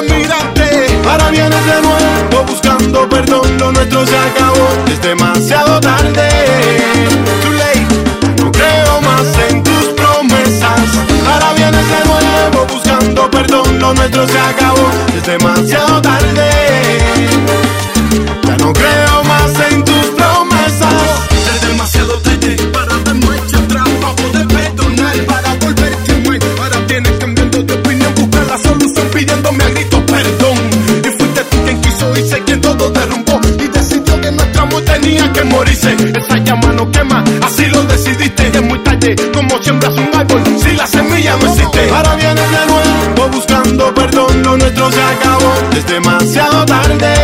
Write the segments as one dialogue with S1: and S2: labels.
S1: mirarte. Ahora vienes de nuevo buscando perdón, lo nuestro se acabó. Es demasiado tarde. Too late, no creo más en tus promesas.
S2: Ahora vienes de nuevo buscando perdón, lo nuestro se acabó. Es demasiado irse, quien todo derrumbó y decidió que nuestro amor tenía que morirse. Esa llama no quema, así lo decidiste. Es muy tarde, como siembras un árbol, si la semilla no existe.
S1: Ahora vienes de nuevo buscando perdón, lo nuestro se acabó, es demasiado tarde.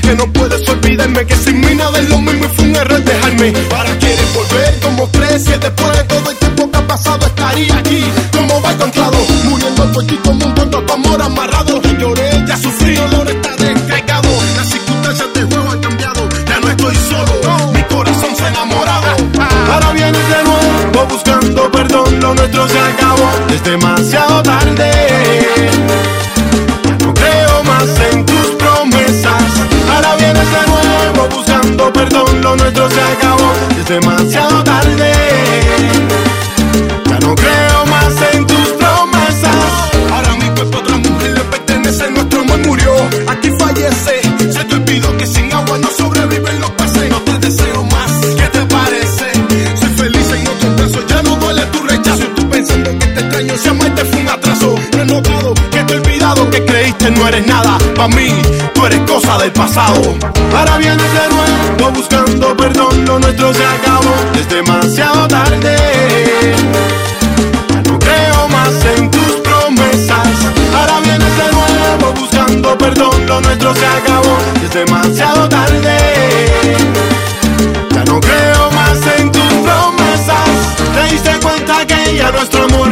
S2: Que no puedes olvidarme, que sin mí nada es lo mismo y fue un error dejarme. Ahora quieres volver, como crees que después de todo el tiempo que ha pasado estaría aquí, como va encontrado, muriendo por ti como un tonto tu amor amarrado. Lloré, ya sufrí, olor está descargado. Las circunstancias del juego han cambiado, ya no estoy solo, mi corazón se ha enamorado.
S1: Ahora vienes de nuevo buscando perdón, lo nuestro se acabó, es demasiado tarde. Demasiado tarde. Ya no creo más en tus promesas.
S2: Ahora mi cuerpo otra mujer le pertenece, nuestro amor murió, aquí fallece. Se te olvidó que sin agua no sobreviven los peces. No te deseo más, ¿qué te parece? Soy feliz en otro brazo, ya no duele tu rechazo. Y pensando que te extraño, si amarte fue un atraso. No he notado que te he olvidado que creíste no eres nada. Pa' mí, tú eres cosa del pasado.
S1: Ahora vienes de nuevo buscando perdón, lo nuestro se acabó, es demasiado tarde. Ya no creo más en tus promesas. Ahora vienes de nuevo buscando perdón, lo nuestro se acabó, es demasiado tarde. Ya no creo más en tus promesas. Te diste cuenta que ya nuestro amor